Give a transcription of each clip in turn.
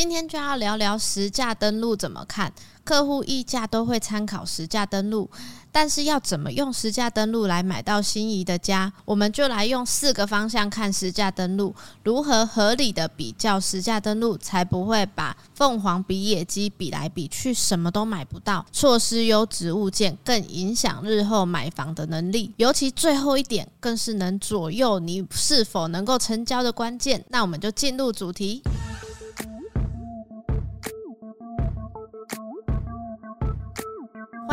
今天就要聊聊实价登录怎么看。客户议价都会参考实价登录，但是要怎么用实价登录来买到心仪的家？我们就来用四个方向看实价登录，如何合理的比较实价登录，才不会把凤凰比野鸡比来比去，什么都买不到，错失优质物件，更影响日后买房的能力。尤其最后一点，更是能左右你是否能够成交的关键。那我们就进入主题。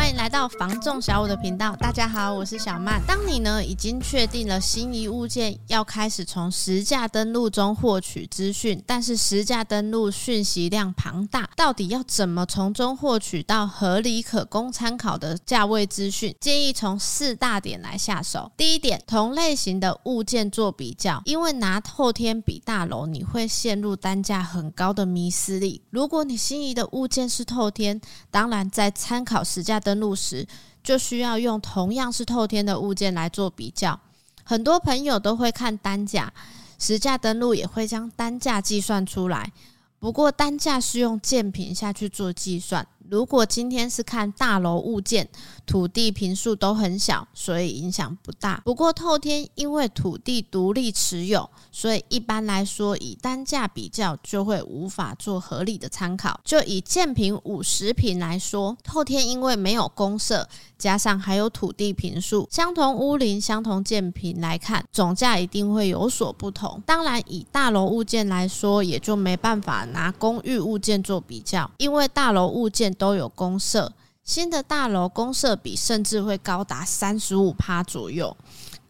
欢迎来到房仲小五的频道，大家好，我是小曼。当你呢已经确定了心仪物件，要开始从实价登录中获取资讯，但是实价登录讯息量庞大，到底要怎么从中获取到合理可供参考的价位资讯？建议从四大点来下手。第一点，同类型的物件做比较，因为拿透天比大楼，你会陷入单价很高的迷思里。如果你心仪的物件是透天，当然在参考实价登登录时就需要用同样是透天的物件来做比较。很多朋友都会看单价，实价登录也会将单价计算出来。不过单价是用建品下去做计算。如果今天是看大楼物件，土地坪数都很小，所以影响不大。不过透天因为土地独立持有，所以一般来说以单价比较就会无法做合理的参考。就以建坪五十坪来说，透天因为没有公设，加上还有土地坪数，相同屋龄、相同建坪来看，总价一定会有所不同。当然，以大楼物件来说，也就没办法拿公寓物件做比较，因为大楼物件。都有公设，新的大楼公设比甚至会高达三十五趴左右。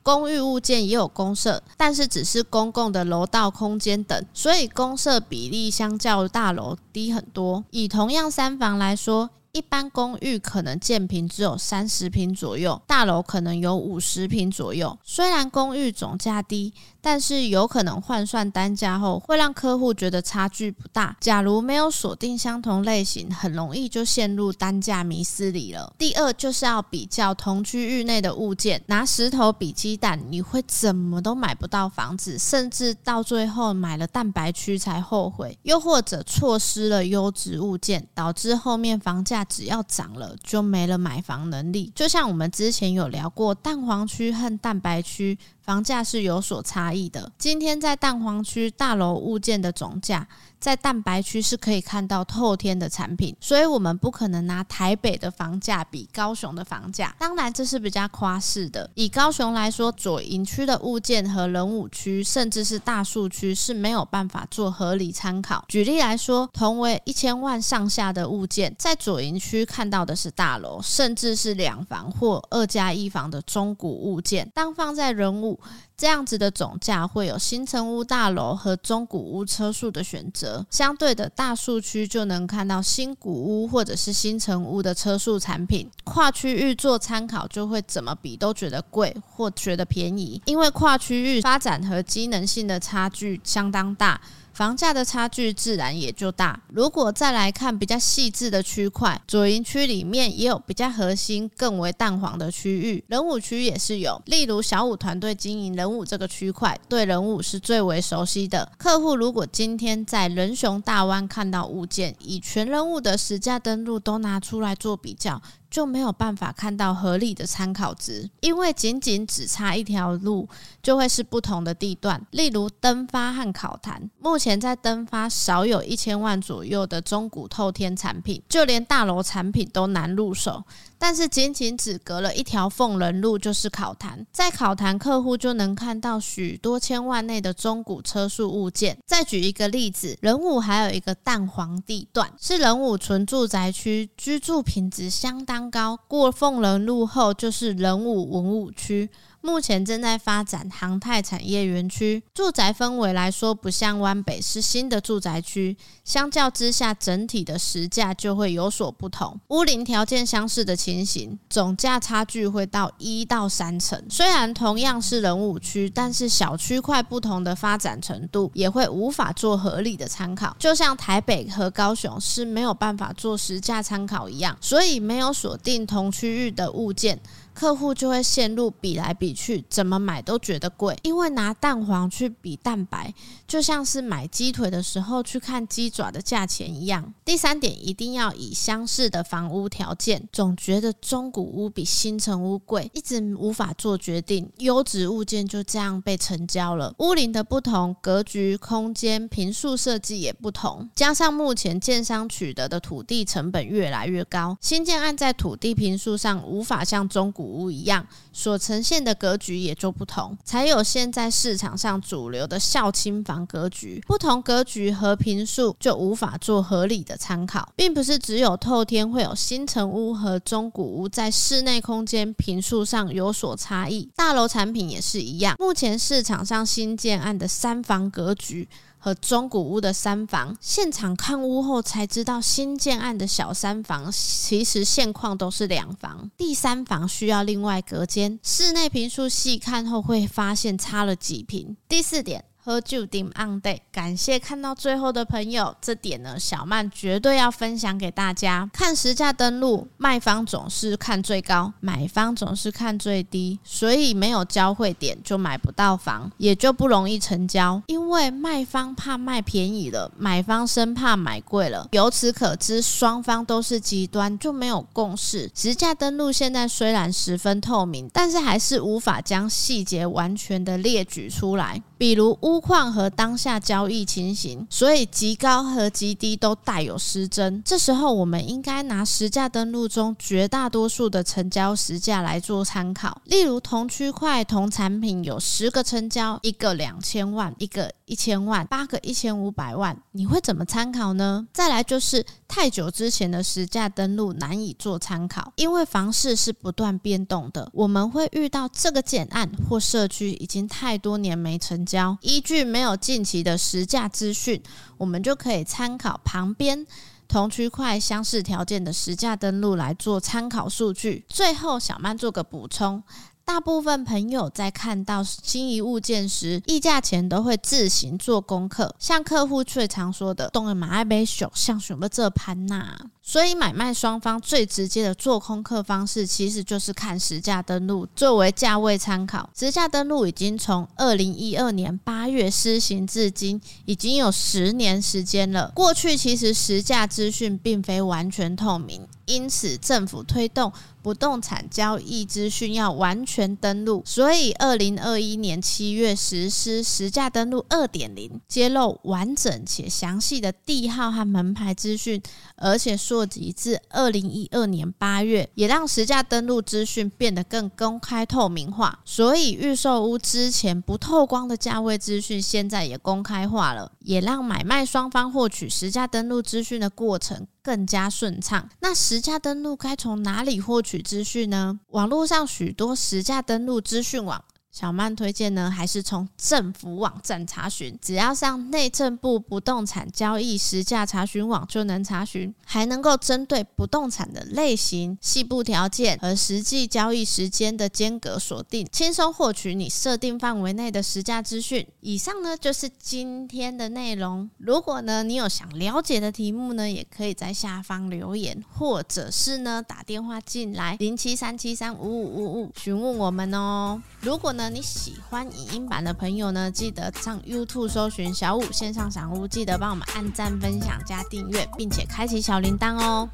公寓物件也有公设，但是只是公共的楼道空间等，所以公设比例相较大楼低很多。以同样三房来说。一般公寓可能建平只有三十平左右，大楼可能有五十平左右。虽然公寓总价低，但是有可能换算单价后，会让客户觉得差距不大。假如没有锁定相同类型，很容易就陷入单价迷思里了。第二就是要比较同区域内的物件，拿石头比鸡蛋，你会怎么都买不到房子，甚至到最后买了蛋白区才后悔，又或者错失了优质物件，导致后面房价。只要涨了，就没了买房能力。就像我们之前有聊过，蛋黄区和蛋白区房价是有所差异的。今天在蛋黄区大楼物件的总价，在蛋白区是可以看到透天的产品，所以我们不可能拿台北的房价比高雄的房价。当然，这是比较夸饰的。以高雄来说，左营区的物件和仁武区，甚至是大树区是没有办法做合理参考。举例来说，同为一千万上下的物件，在左营区看到的是大楼，甚至是两房或二加一房的中古物件。当放在仁武，这样子的总价会有新城屋大楼和中古屋车数的选择，相对的大数区就能看到新古屋或者是新城屋的车速产品。跨区域做参考，就会怎么比都觉得贵或觉得便宜，因为跨区域发展和机能性的差距相当大。房价的差距自然也就大。如果再来看比较细致的区块，左营区里面也有比较核心、更为蛋黄的区域，仁武区也是有。例如小五团队经营仁武这个区块，对仁武是最为熟悉的。客户如果今天在仁雄大湾看到物件，以全仁武的实价登录都拿出来做比较。就没有办法看到合理的参考值，因为仅仅只差一条路，就会是不同的地段。例如登发和考坛，目前在登发少有一千万左右的中古透天产品，就连大楼产品都难入手。但是仅仅只隔了一条凤仁路，就是考坛，在考坛客户就能看到许多千万内的中古车速物件。再举一个例子，仁武还有一个蛋黄地段，是仁武纯住宅区，居住品质相当高。过凤仁路后就是仁武文物区。目前正在发展航太产业园区，住宅氛围来说不像湾北是新的住宅区，相较之下整体的实价就会有所不同。屋龄条件相似的情形，总价差距会到一到三成。虽然同样是人武区，但是小区块不同的发展程度也会无法做合理的参考。就像台北和高雄是没有办法做实价参考一样，所以没有锁定同区域的物件。客户就会陷入比来比去，怎么买都觉得贵。因为拿蛋黄去比蛋白，就像是买鸡腿的时候去看鸡爪的价钱一样。第三点，一定要以相似的房屋条件，总觉得中古屋比新城屋贵，一直无法做决定。优质物件就这样被成交了。屋龄的不同，格局、空间、坪数设计也不同，加上目前建商取得的土地成本越来越高，新建案在土地坪数上无法像中古屋一样，所呈现的格局也就不同，才有现在市场上主流的孝亲房格局。不同格局和坪数就无法做合理的参考，并不是只有透天会有新城屋和中古屋在室内空间坪数上有所差异，大楼产品也是一样。目前市场上新建案的三房格局。和中古屋的三房，现场看屋后才知道，新建案的小三房其实现况都是两房，第三房需要另外隔间。室内平数细看后会发现差了几平。第四点。喝酒顶 on day，感谢看到最后的朋友，这点呢，小曼绝对要分享给大家。看实价登录，卖方总是看最高，买方总是看最低，所以没有交汇点就买不到房，也就不容易成交。因为卖方怕卖便宜了，买方生怕买贵了。由此可知，双方都是极端，就没有共识。实价登录现在虽然十分透明，但是还是无法将细节完全的列举出来。比如屋况和当下交易情形，所以极高和极低都带有失真。这时候，我们应该拿实价登录中绝大多数的成交实价来做参考。例如，同区块同产品有十个成交，一个两千万，一个一千万，八个一千五百万，你会怎么参考呢？再来就是太久之前的实价登录难以做参考，因为房市是不断变动的，我们会遇到这个建案或社区已经太多年没成交。依据没有近期的实价资讯，我们就可以参考旁边同区块相似条件的实价登录来做参考数据。最后，小曼做个补充。大部分朋友在看到心仪物件时，议价前都会自行做功课。像客户最常说的“东买爱买小，像什么这盘呐”，所以买卖双方最直接的做功课方式，其实就是看实价登录作为价位参考。实价登录已经从二零一二年八月施行至今，已经有十年时间了。过去其实实价资讯并非完全透明。因此，政府推动不动产交易资讯要完全登录，所以二零二一年七月实施实价登录二点零，揭露完整且详细的地号和门牌资讯，而且溯及至二零一二年八月，也让实价登录资讯变得更公开透明化。所以，预售屋之前不透光的价位资讯，现在也公开化了，也让买卖双方获取实价登录资讯的过程更加顺畅。那实价登录该从哪里获取资讯呢？网络上许多实价登录资讯网。小曼推荐呢，还是从政府网站查询，只要上内政部不动产交易实价查询网就能查询，还能够针对不动产的类型、细部条件和实际交易时间的间隔锁定，轻松获取你设定范围内的实价资讯。以上呢就是今天的内容。如果呢你有想了解的题目呢，也可以在下方留言，或者是呢打电话进来零七三七三五五五五询问我们哦。如果呢。你喜欢影音版的朋友呢，记得上 YouTube 搜寻小五线上赏屋，记得帮我们按赞、分享、加订阅，并且开启小铃铛哦。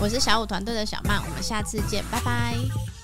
我是小五团队的小曼，我们下次见，拜拜。